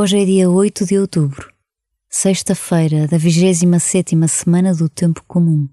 Hoje é dia 8 de outubro, sexta-feira da 27 semana do Tempo Comum.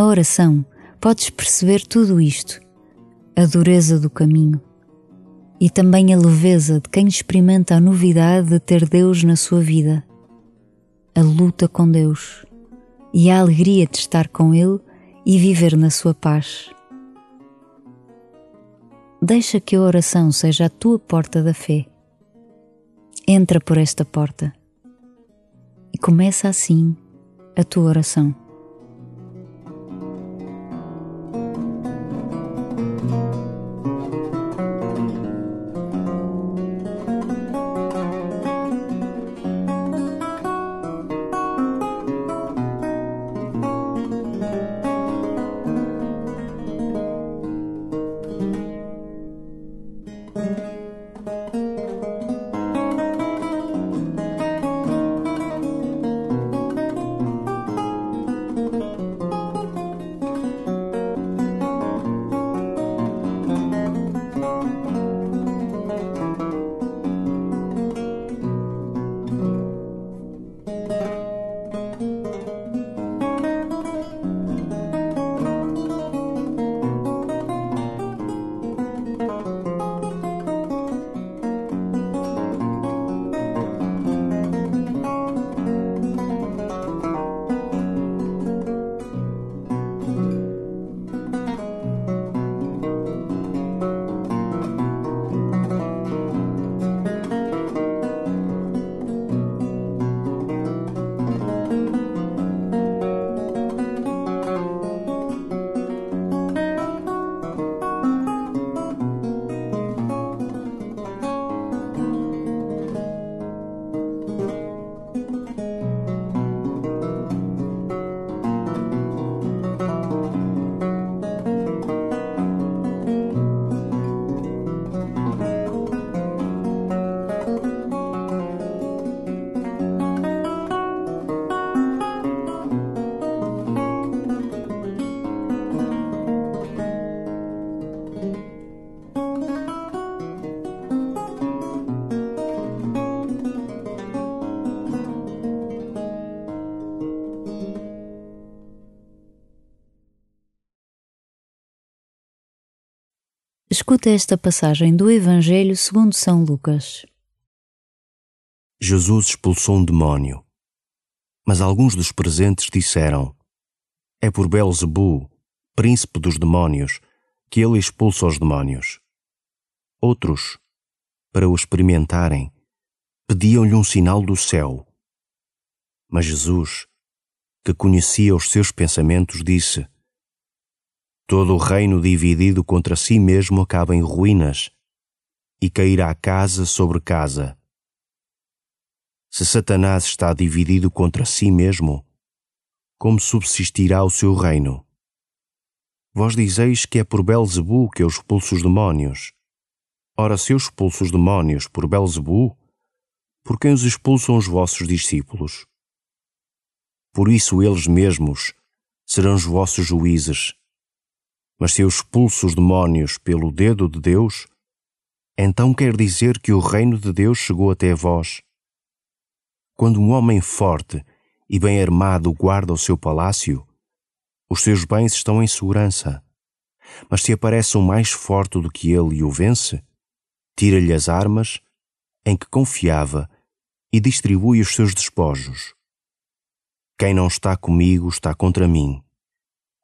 Na oração, podes perceber tudo isto: a dureza do caminho e também a leveza de quem experimenta a novidade de ter Deus na sua vida, a luta com Deus e a alegria de estar com Ele e viver na sua paz. Deixa que a oração seja a tua porta da fé. Entra por esta porta e começa assim a tua oração. Escuta esta passagem do Evangelho segundo São Lucas. Jesus expulsou um demónio, mas alguns dos presentes disseram: É por Belzebu, príncipe dos demónios, que ele expulsa os demónios. Outros, para o experimentarem, pediam-lhe um sinal do céu. Mas Jesus, que conhecia os seus pensamentos, disse: Todo o reino dividido contra si mesmo acaba em ruínas, e cairá casa sobre casa. Se Satanás está dividido contra si mesmo, como subsistirá o seu reino? Vós dizeis que é por Belzebu que eu expulso os demónios. Ora, se eu expulso os demónios por Belzebu, por quem os expulsam os vossos discípulos? Por isso eles mesmos serão os vossos juízes. Mas se eu expulso os demónios pelo dedo de Deus, então quer dizer que o reino de Deus chegou até vós. Quando um homem forte e bem armado guarda o seu palácio, os seus bens estão em segurança. Mas se aparece um mais forte do que ele e o vence, tira-lhe as armas em que confiava e distribui os seus despojos. Quem não está comigo está contra mim,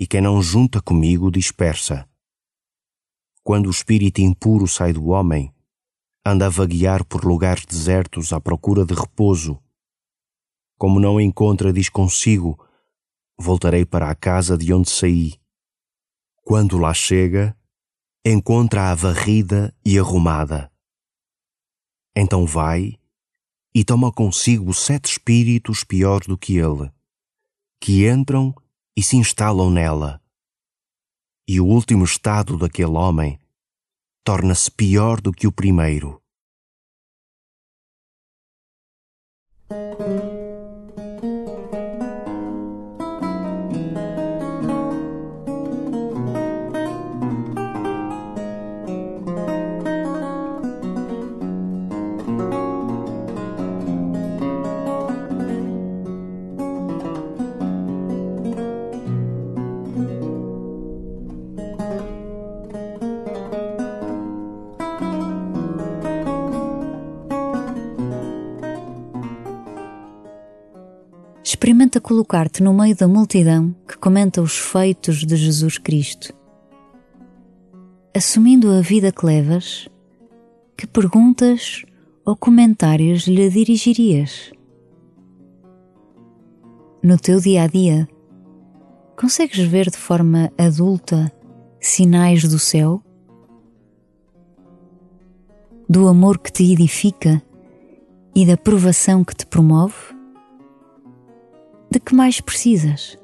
e quem não junta comigo dispersa. Quando o espírito impuro sai do homem, anda a vaguear por lugares desertos à procura de repouso. Como não encontra, diz consigo: Voltarei para a casa de onde saí. Quando lá chega, encontra-a varrida e arrumada. Então vai e toma consigo sete espíritos piores do que ele, que entram e se instalam nela. E o último estado daquele homem torna-se pior do que o primeiro. Experimenta colocar-te no meio da multidão que comenta os feitos de Jesus Cristo. Assumindo a vida que levas, que perguntas ou comentários lhe dirigirias? No teu dia a dia, consegues ver de forma adulta sinais do céu? Do amor que te edifica e da provação que te promove? De que mais precisas.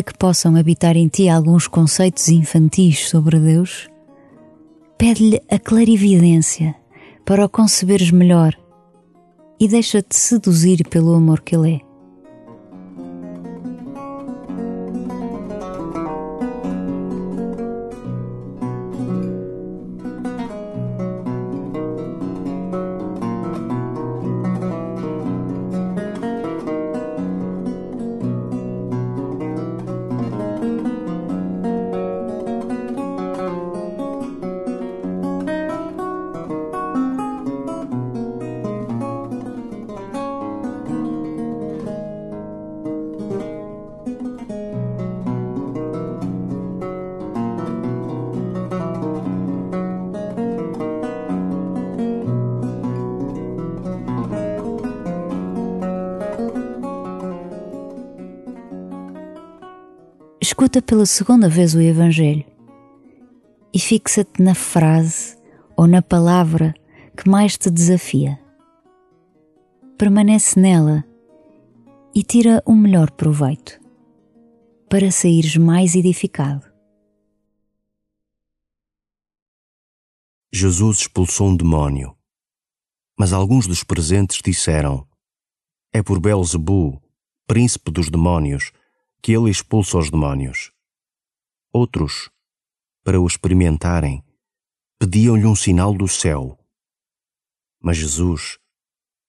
Ainda que possam habitar em ti alguns conceitos infantis sobre Deus, pede-lhe a clarividência para o conceberes melhor e deixa-te seduzir pelo amor que Ele é. Escuta pela segunda vez o Evangelho e fixa-te na frase ou na palavra que mais te desafia. Permanece nela e tira o melhor proveito para saíres mais edificado. Jesus expulsou um demónio, mas alguns dos presentes disseram: É por Belzebu, príncipe dos demónios, que ele expulsa os demónios. Outros, para o experimentarem, pediam-lhe um sinal do céu. Mas Jesus,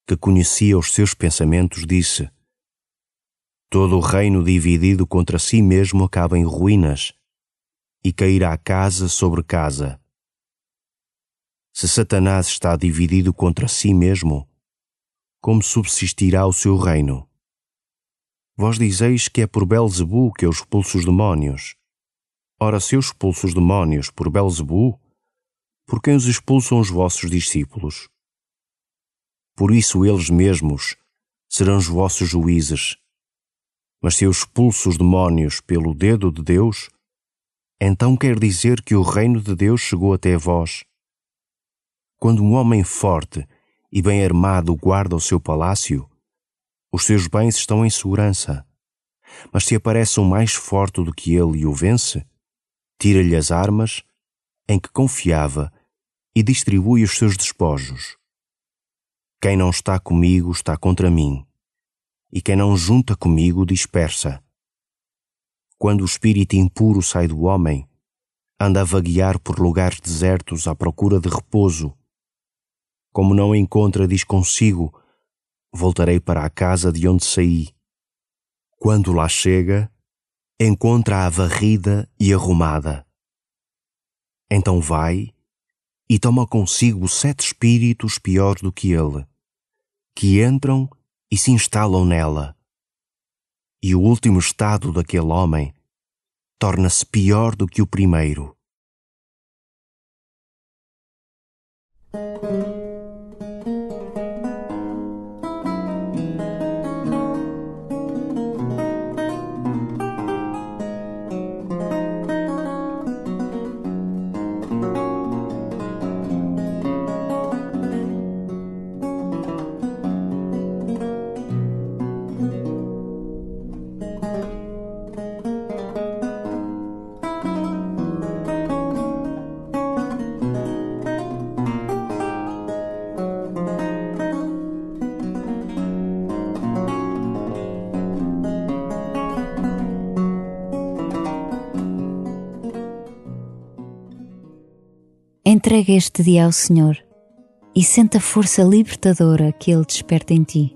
que conhecia os seus pensamentos, disse: Todo o reino dividido contra si mesmo acaba em ruínas, e cairá casa sobre casa. Se Satanás está dividido contra si mesmo, como subsistirá o seu reino? Vós dizeis que é por Belzebu que eu expulso os demónios. Ora, se eu expulso os demónios por Belzebu, por quem os expulsam os vossos discípulos? Por isso eles mesmos serão os vossos juízes. Mas se eu expulso os demónios pelo dedo de Deus, então quer dizer que o reino de Deus chegou até vós. Quando um homem forte e bem armado guarda o seu palácio, os seus bens estão em segurança. Mas se aparece um mais forte do que ele e o vence, tira-lhe as armas em que confiava e distribui os seus despojos. Quem não está comigo está contra mim, e quem não junta comigo dispersa. Quando o espírito impuro sai do homem, anda a vaguear por lugares desertos à procura de repouso. Como não encontra, diz consigo: Voltarei para a casa de onde saí. Quando lá chega, encontra-a varrida e arrumada. Então vai e toma consigo sete espíritos piores do que ele, que entram e se instalam nela. E o último estado daquele homem torna-se pior do que o primeiro. Entrega este dia ao Senhor e sente a força libertadora que Ele desperta em ti.